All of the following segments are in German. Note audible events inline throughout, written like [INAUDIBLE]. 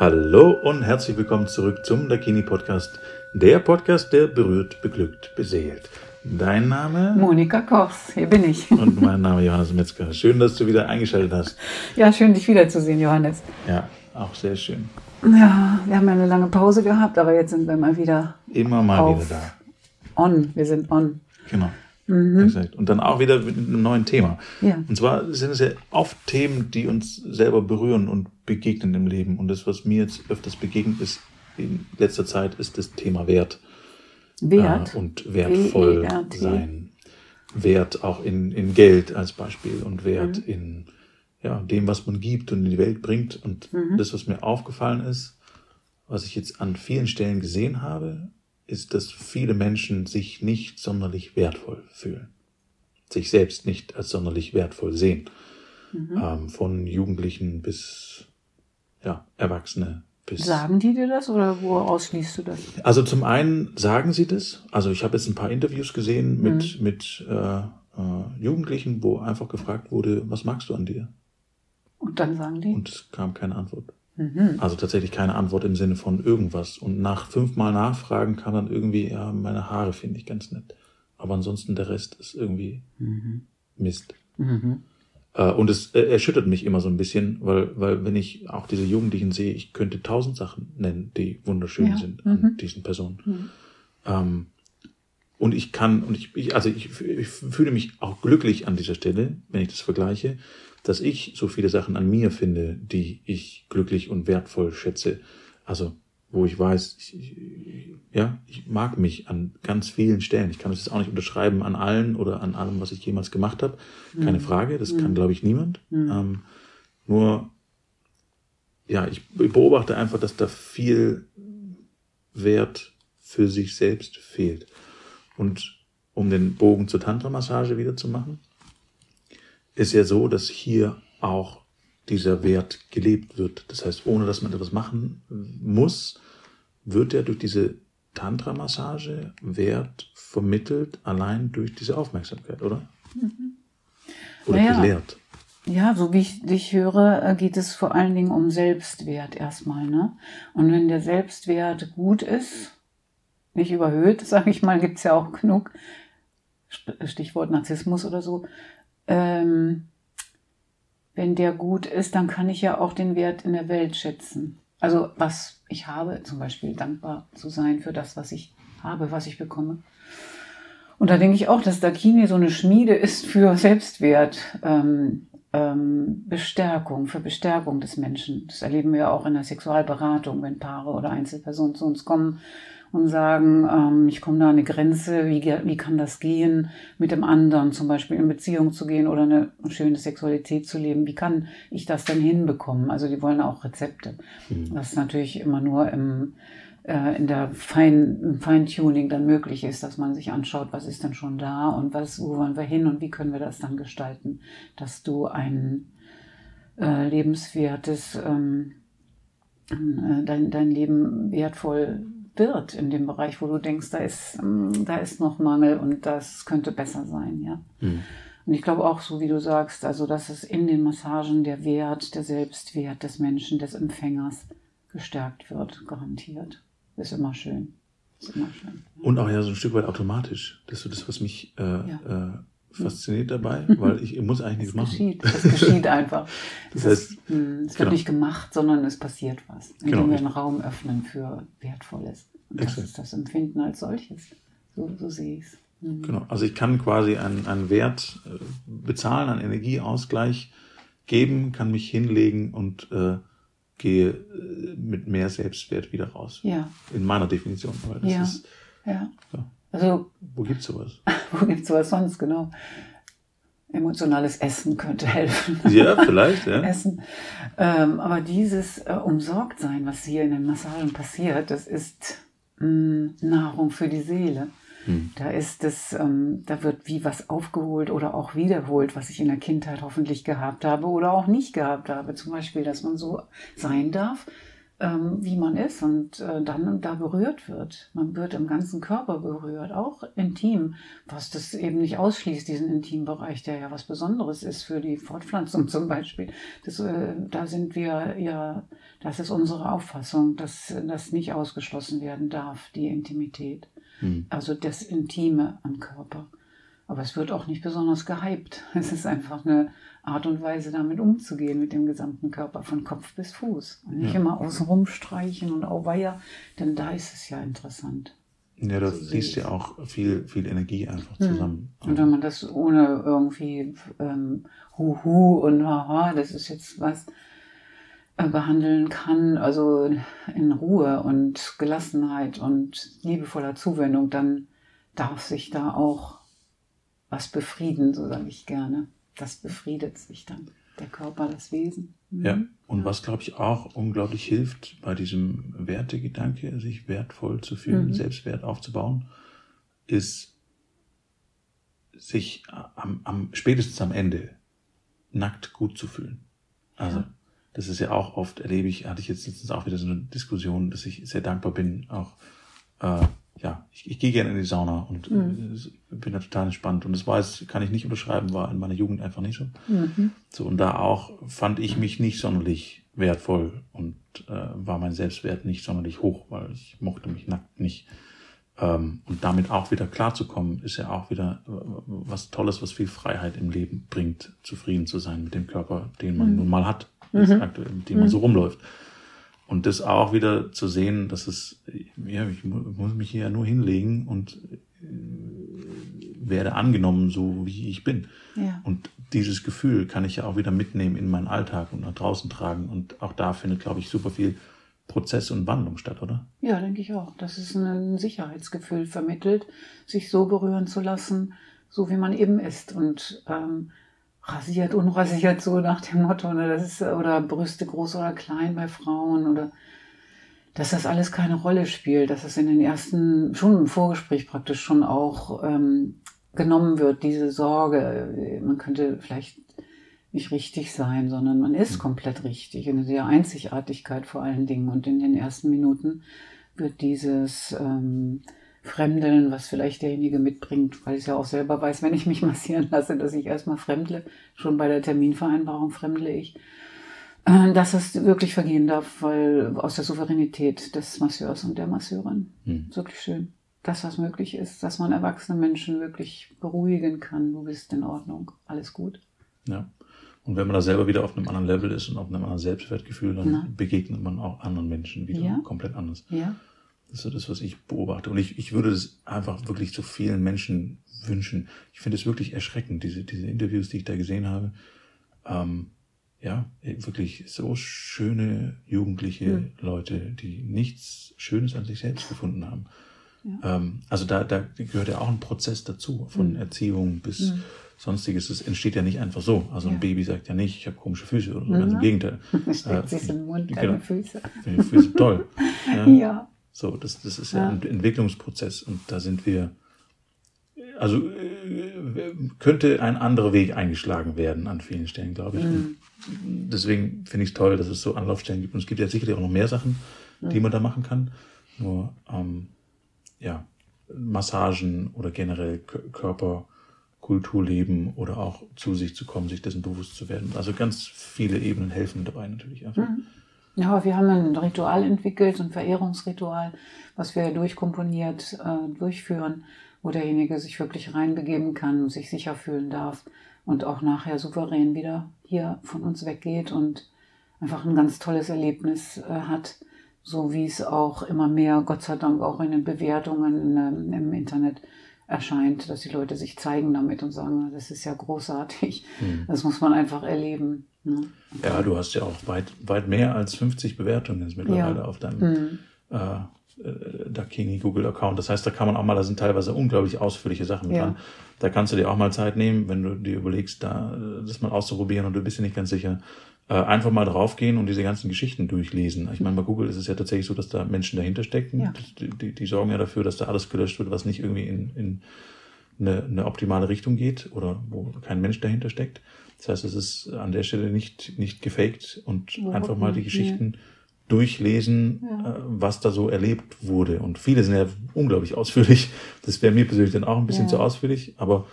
Hallo und herzlich willkommen zurück zum Dakini Podcast, der Podcast, der berührt, beglückt, beseelt. Dein Name? Monika Kochs, hier bin ich. [LAUGHS] Und mein Name Johannes Metzger. Schön, dass du wieder eingeschaltet hast. Ja, schön, dich wiederzusehen, Johannes. Ja, auch sehr schön. Ja, wir haben ja eine lange Pause gehabt, aber jetzt sind wir mal wieder. Immer mal wieder da. On, wir sind on. Genau. Mhm. Exakt. Und dann auch wieder mit einem neuen Thema. Ja. Und zwar sind es ja oft Themen, die uns selber berühren und begegnen im Leben. Und das, was mir jetzt öfters begegnet ist in letzter Zeit, ist das Thema Wert. Wert. Äh, und wertvoll sein. Wert auch in, in Geld als Beispiel und Wert mhm. in ja, dem, was man gibt und in die Welt bringt. Und mhm. das, was mir aufgefallen ist, was ich jetzt an vielen Stellen gesehen habe, ist, dass viele Menschen sich nicht sonderlich wertvoll fühlen, sich selbst nicht als sonderlich wertvoll sehen, mhm. ähm, von Jugendlichen bis ja, Erwachsene. Bis sagen die dir das oder woraus schließt du das? Also zum einen sagen sie das. Also ich habe jetzt ein paar Interviews gesehen mit, mhm. mit äh, äh, Jugendlichen, wo einfach gefragt wurde, was magst du an dir? Und dann sagen die? Und es kam keine Antwort. Mhm. Also tatsächlich keine Antwort im Sinne von irgendwas. Und nach fünfmal Nachfragen kam dann irgendwie, ja, meine Haare finde ich ganz nett. Aber ansonsten der Rest ist irgendwie mhm. Mist. Mhm. Äh, und es äh, erschüttert mich immer so ein bisschen, weil, weil wenn ich auch diese Jugendlichen sehe, ich könnte tausend Sachen nennen, die wunderschön ja. sind an mhm. diesen Personen. Mhm. Ähm, und ich kann, und ich, ich also ich, ich fühle mich auch glücklich an dieser Stelle, wenn ich das vergleiche, dass ich so viele Sachen an mir finde, die ich glücklich und wertvoll schätze. Also, wo ich weiß, ich, ja, ich mag mich an ganz vielen Stellen. Ich kann das jetzt auch nicht unterschreiben an allen oder an allem, was ich jemals gemacht habe. Keine mhm. Frage, das mhm. kann, glaube ich, niemand. Mhm. Ähm, nur, ja, ich beobachte einfach, dass da viel Wert für sich selbst fehlt. Und um den Bogen zur Tantra-Massage wieder zu machen, ist ja so, dass hier auch dieser Wert gelebt wird. Das heißt, ohne dass man etwas machen muss, wird ja durch diese Tantra-Massage Wert vermittelt, allein durch diese Aufmerksamkeit, oder? Mhm. Oder naja, gelehrt. Ja, so wie ich dich höre, äh, geht es vor allen Dingen um Selbstwert erstmal. Ne? Und wenn der Selbstwert gut ist, nicht überhöht, [LAUGHS] sage ich mal, gibt es ja auch genug, Stichwort Narzissmus oder so, ähm, wenn der gut ist, dann kann ich ja auch den Wert in der Welt schätzen. Also was ich habe, zum Beispiel dankbar zu sein für das, was ich habe, was ich bekomme. Und da denke ich auch, dass Dakini so eine Schmiede ist für [LAUGHS] Selbstwert, ähm, ähm, Bestärkung, für Bestärkung des Menschen. Das erleben wir ja auch in der Sexualberatung, wenn Paare oder Einzelpersonen zu uns kommen und sagen, ähm, ich komme da an eine Grenze, wie, wie kann das gehen, mit dem anderen zum Beispiel in Beziehung zu gehen oder eine schöne Sexualität zu leben, wie kann ich das denn hinbekommen? Also die wollen auch Rezepte. Mhm. Das ist natürlich immer nur im, äh, in der Fein, im Feintuning dann möglich ist, dass man sich anschaut, was ist denn schon da und was, wo wollen wir hin und wie können wir das dann gestalten, dass du ein äh, lebenswertes, ähm, äh, dein, dein Leben wertvoll wird in dem Bereich, wo du denkst, da ist, ähm, da ist noch Mangel und das könnte besser sein, ja. Mhm. Und ich glaube auch, so wie du sagst, also dass es in den Massagen der Wert, der Selbstwert des Menschen, des Empfängers gestärkt wird, garantiert. Ist immer schön. Ist immer schön. Und auch ja so ein Stück weit automatisch. Das ist das, was mich äh, ja. äh, fasziniert dabei, [LAUGHS] weil ich muss eigentlich nichts machen. Geschieht. Es geschieht einfach. [LAUGHS] das heißt, ist, hm, es wird genau. nicht gemacht, sondern es passiert was, indem genau. wir einen Raum öffnen für Wertvolles. Und das ist das Empfinden als solches. So, so sehe ich es. Mhm. Genau. Also ich kann quasi einen, einen Wert äh, bezahlen, einen Energieausgleich geben, kann mich hinlegen und äh, gehe äh, mit mehr Selbstwert wieder raus. Ja. In meiner Definition. Weil das ja. Ist, ja. ja. Also, wo gibt es sowas? [LAUGHS] wo gibt es sowas sonst, genau? Emotionales Essen könnte helfen. Ja, vielleicht, ja. [LAUGHS] Essen. Ähm, aber dieses äh, Umsorgtsein, was hier in den Massagen passiert, das ist mh, mm, Nahrung für die Seele. Hm. Da ist es, ähm, da wird wie was aufgeholt oder auch wiederholt, was ich in der Kindheit hoffentlich gehabt habe oder auch nicht gehabt habe. Zum Beispiel, dass man so sein darf, ähm, wie man ist und äh, dann da berührt wird. Man wird im ganzen Körper berührt, auch intim, was das eben nicht ausschließt, diesen Intimbereich, der ja was Besonderes ist für die Fortpflanzung zum Beispiel. Das, äh, da sind wir ja, das ist unsere Auffassung, dass das nicht ausgeschlossen werden darf, die Intimität. Mhm. Also das Intime am Körper. Aber es wird auch nicht besonders gehypt. [LAUGHS] Es ist einfach eine Art und Weise, damit umzugehen, mit dem gesamten Körper, von Kopf bis Fuß. Und nicht ja. immer außenrum streichen und auweia, denn da ist es ja interessant. Ja, da fließt ja auch viel, viel Energie einfach hm. zusammen. Und wenn man das ohne irgendwie ähm, Huhu und Haha, das ist jetzt was, äh, behandeln kann, also in Ruhe und Gelassenheit und liebevoller Zuwendung, dann darf sich da auch was befrieden, so sage ich gerne. Das befriedet sich dann, der Körper, das Wesen. Mhm. Ja, und was, glaube ich, auch unglaublich hilft bei diesem Wertegedanke, sich wertvoll zu fühlen, mhm. Selbstwert aufzubauen, ist, sich am, am, spätestens am Ende nackt gut zu fühlen. Also, ja. das ist ja auch oft, erlebe ich, hatte ich jetzt letztens auch wieder so eine Diskussion, dass ich sehr dankbar bin, auch äh, ja, ich, ich gehe gerne in die Sauna und mhm. äh, bin da total entspannt. Und das weiß, kann ich nicht unterschreiben, war in meiner Jugend einfach nicht so. Mhm. So, und da auch fand ich mich nicht sonderlich wertvoll und äh, war mein Selbstwert nicht sonderlich hoch, weil ich mochte mich nackt nicht. Ähm, und damit auch wieder klarzukommen, ist ja auch wieder äh, was Tolles, was viel Freiheit im Leben bringt, zufrieden zu sein mit dem Körper, den man mhm. nun mal hat, mhm. aktuell, mit dem man so rumläuft. Und das auch wieder zu sehen, dass es, ja, ich muss mich hier ja nur hinlegen und äh, werde angenommen, so wie ich bin. Ja. Und dieses Gefühl kann ich ja auch wieder mitnehmen in meinen Alltag und nach draußen tragen. Und auch da findet, glaube ich, super viel Prozess und Wandlung statt, oder? Ja, denke ich auch. Das ist ein Sicherheitsgefühl vermittelt, sich so berühren zu lassen, so wie man eben ist. Und ähm, rasiert, unrasiert, so nach dem Motto, ne, das ist, oder Brüste groß oder klein bei Frauen oder dass das alles keine Rolle spielt, dass es in den ersten, schon im Vorgespräch praktisch schon auch ähm, genommen wird, diese Sorge, man könnte vielleicht nicht richtig sein, sondern man ist hm. komplett richtig, in der Einzigartigkeit vor allen Dingen. Und in den ersten Minuten wird dieses ähm, Fremdeln, was vielleicht derjenige mitbringt, weil ich ja auch selber weiß, wenn ich mich [LAUGHS] massieren lasse, dass ich erstmal fremdle, schon bei der Terminvereinbarung fremdle ich, äh, dass es wirklich vergehen darf, weil aus der Souveränität des Masseurs und der Masseurin. Hm. Wirklich schön. Das, was möglich ist, dass man erwachsene Menschen wirklich beruhigen kann. Du bist in Ordnung, alles gut. Ja. Und wenn man da selber wieder auf einem anderen Level ist und auf einem anderen Selbstwertgefühl, dann Na. begegnet man auch anderen Menschen wieder ja. komplett anders. Ja. Das ist so das, was ich beobachte. Und ich, ich würde das einfach wirklich zu vielen Menschen wünschen. Ich finde es wirklich erschreckend, diese, diese Interviews, die ich da gesehen habe. Ähm, ja, wirklich so schöne jugendliche ja. Leute, die nichts Schönes an sich selbst gefunden haben. Ja. Ähm, also da, da gehört ja auch ein Prozess dazu, von mhm. Erziehung bis mhm. sonstiges. Es entsteht ja nicht einfach so. Also ein Baby sagt ja nicht, ich habe komische Füße oder so, ganz im Gegenteil. [LAUGHS] Steckt äh, sich im Mund, deine genau, Füße. Füße toll. [LAUGHS] ja. So, das, das ist ja, ja ein Entwicklungsprozess und da sind wir, also äh, könnte ein anderer Weg eingeschlagen werden an vielen Stellen, glaube ich. Mhm. Deswegen finde ich es toll, dass es so Anlaufstellen gibt. Und es gibt ja sicherlich auch noch mehr Sachen, mhm. die man da machen kann. Nur, ähm, ja, Massagen oder generell Körperkultur leben oder auch zu sich zu kommen, sich dessen bewusst zu werden. Also ganz viele Ebenen helfen dabei natürlich einfach. Mhm. Ja, wir haben ein Ritual entwickelt, ein Verehrungsritual, was wir durchkomponiert äh, durchführen, wo derjenige sich wirklich reinbegeben kann sich sicher fühlen darf und auch nachher souverän wieder hier von uns weggeht und einfach ein ganz tolles Erlebnis äh, hat, so wie es auch immer mehr, Gott sei Dank, auch in den Bewertungen ähm, im Internet erscheint, dass die Leute sich zeigen damit und sagen, das ist ja großartig. Mhm. Das muss man einfach erleben. Ne? Ja, du hast ja auch weit, weit mehr als 50 Bewertungen jetzt mittlerweile ja. auf deinem mhm. äh, Dakini Google-Account. Das heißt, da kann man auch mal, da sind teilweise unglaublich ausführliche Sachen ja. dran. Da kannst du dir auch mal Zeit nehmen, wenn du dir überlegst, da das mal auszuprobieren und du bist dir nicht ganz sicher. Äh, einfach mal draufgehen und diese ganzen Geschichten durchlesen. Ich meine, bei Google ist es ja tatsächlich so, dass da Menschen dahinter stecken. Ja. Die, die, die, sorgen ja dafür, dass da alles gelöscht wird, was nicht irgendwie in, in eine, eine optimale Richtung geht oder wo kein Mensch dahinter steckt. Das heißt, es ist an der Stelle nicht, nicht gefaked und Warum? einfach mal die Geschichten durchlesen, ja. äh, was da so erlebt wurde. Und viele sind ja unglaublich ausführlich. Das wäre mir persönlich dann auch ein bisschen ja. zu ausführlich, aber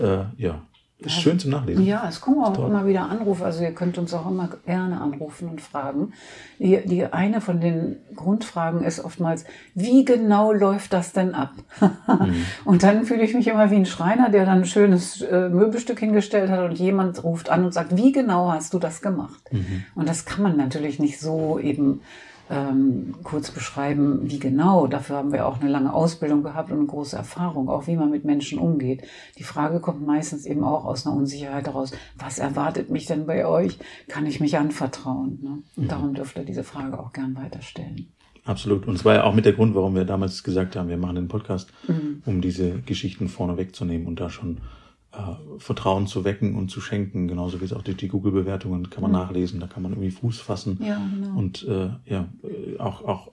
äh, ja, ist ja, schön zum Nachlesen. Ja, es kommen auch immer wieder Anrufe. Also ihr könnt uns auch immer gerne anrufen und fragen. Die, die eine von den Grundfragen ist oftmals, wie genau läuft das denn ab? mhm. [LAUGHS] Und dann fühle ich mich immer wie ein Schreiner, der dann ein schönes äh, Möbelstück hingestellt hat und jemand ruft an und sagt, wie genau hast du das gemacht? Mhm. Und das kann man natürlich nicht so eben ähm, kurz beschreiben, wie genau. Dafür haben wir auch eine lange Ausbildung gehabt und eine große Erfahrung, auch wie man mit Menschen umgeht. Die Frage kommt meistens eben auch aus einer Unsicherheit heraus, was erwartet mich denn bei euch? Kann ich mich anvertrauen? Ne? Und mhm. darum dürft ihr diese Frage auch gern weiterstellen. Absolut. Und es war ja auch mit der Grund, warum wir damals gesagt haben, wir machen den Podcast, mhm. um diese Geschichten vorne wegzunehmen und da schon äh, Vertrauen zu wecken und zu schenken, genauso wie es auch durch die Google-Bewertungen kann man mhm. nachlesen, da kann man irgendwie Fuß fassen ja, genau. und äh, ja äh, auch auch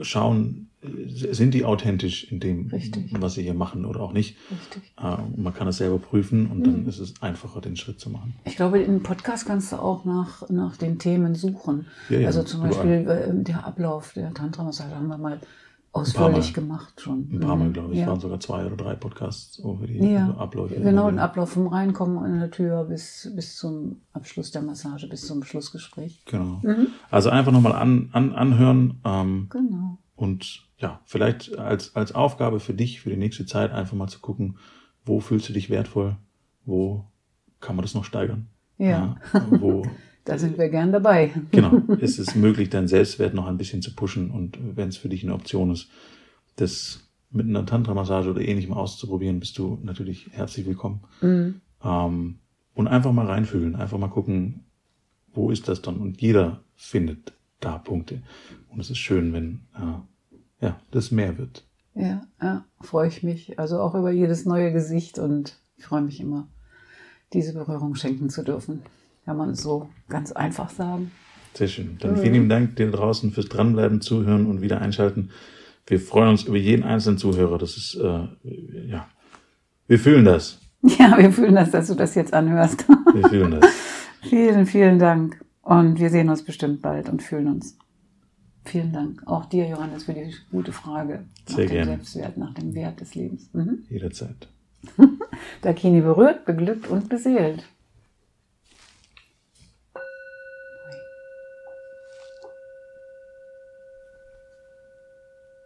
schauen, sind die authentisch in dem, Richtig. was sie hier machen oder auch nicht. Richtig. Äh, man kann es selber prüfen und mhm. dann ist es einfacher, den Schritt zu machen. Ich glaube, in Podcast kannst du auch nach, nach den Themen suchen. Ja, ja, also zum Beispiel überall. Äh, der Ablauf der Tantra-Massage haben wir mal ausführlich gemacht schon. Ein paar Mal, mhm. glaube ich. Ja. waren sogar zwei oder drei Podcasts über die ja. Abläufe. Genau, den Ablauf vom Reinkommen an der Tür bis, bis zum Abschluss der Massage, bis zum Schlussgespräch. Genau. Mhm. Also einfach nochmal an, an, anhören. Ähm, genau. Und ja, vielleicht als, als Aufgabe für dich, für die nächste Zeit, einfach mal zu gucken, wo fühlst du dich wertvoll, wo kann man das noch steigern. Ja. ja wo [LAUGHS] da sind wir gern dabei. Genau. Es ist möglich, deinen Selbstwert noch ein bisschen zu pushen und wenn es für dich eine Option ist, das mit einer Tantra-Massage oder ähnlichem auszuprobieren, bist du natürlich herzlich willkommen. Mhm. Ähm, und einfach mal reinfühlen, einfach mal gucken, wo ist das dann? Und jeder findet da Punkte. Und es ist schön, wenn äh, ja, das mehr wird. Ja, ja, freue ich mich. Also auch über jedes neue Gesicht und ich freue mich immer, diese Berührung schenken zu dürfen. Kann man so ganz einfach sagen. Sehr schön. Dann vielen lieben Dank dir draußen fürs Dranbleiben, Zuhören und wieder einschalten. Wir freuen uns über jeden einzelnen Zuhörer. Das ist, äh, ja, wir fühlen das. [LAUGHS] Ja, wir fühlen das, dass du das jetzt anhörst. Wir fühlen das. [LAUGHS] vielen, vielen Dank. Und wir sehen uns bestimmt bald und fühlen uns. Vielen Dank. Auch dir, Johannes, für die gute Frage. Sehr nach dem gerne. Selbstwert, nach dem Wert des Lebens. Mhm. Jederzeit. [LAUGHS] Dakini berührt, beglückt und beseelt.